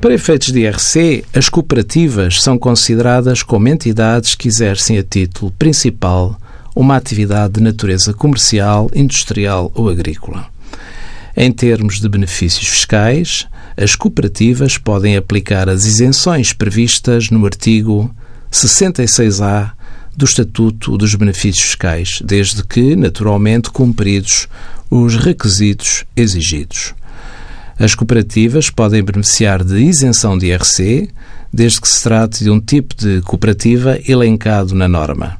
Para efeitos de IRC, as cooperativas são consideradas como entidades que exercem a título principal uma atividade de natureza comercial, industrial ou agrícola. Em termos de benefícios fiscais, as cooperativas podem aplicar as isenções previstas no artigo 66A do Estatuto dos Benefícios Fiscais, desde que, naturalmente, cumpridos os requisitos exigidos. As cooperativas podem beneficiar de isenção de IRC, desde que se trate de um tipo de cooperativa elencado na norma.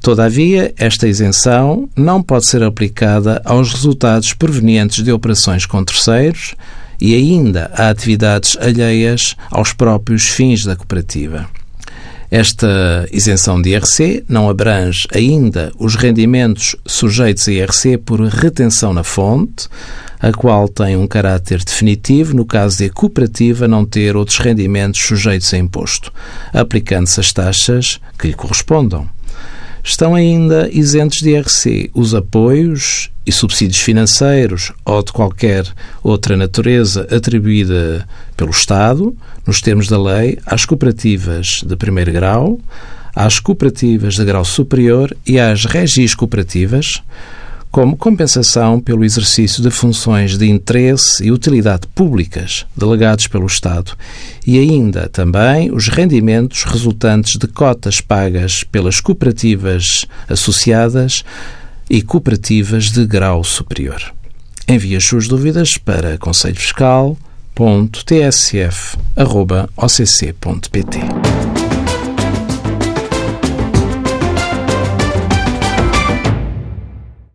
Todavia, esta isenção não pode ser aplicada aos resultados provenientes de operações com terceiros e ainda a atividades alheias aos próprios fins da cooperativa. Esta isenção de IRC não abrange ainda os rendimentos sujeitos a IRC por retenção na fonte, a qual tem um caráter definitivo no caso de a cooperativa não ter outros rendimentos sujeitos a imposto, aplicando-se as taxas que lhe correspondam. Estão ainda isentos de IRC os apoios e subsídios financeiros ou de qualquer outra natureza atribuída pelo Estado, nos termos da lei, às cooperativas de primeiro grau, às cooperativas de grau superior e às regis cooperativas, como compensação pelo exercício de funções de interesse e utilidade públicas delegados pelo Estado e ainda também os rendimentos resultantes de cotas pagas pelas cooperativas associadas e cooperativas de grau superior. Envie as suas dúvidas para conselhofiscal.tsf.occ.pt.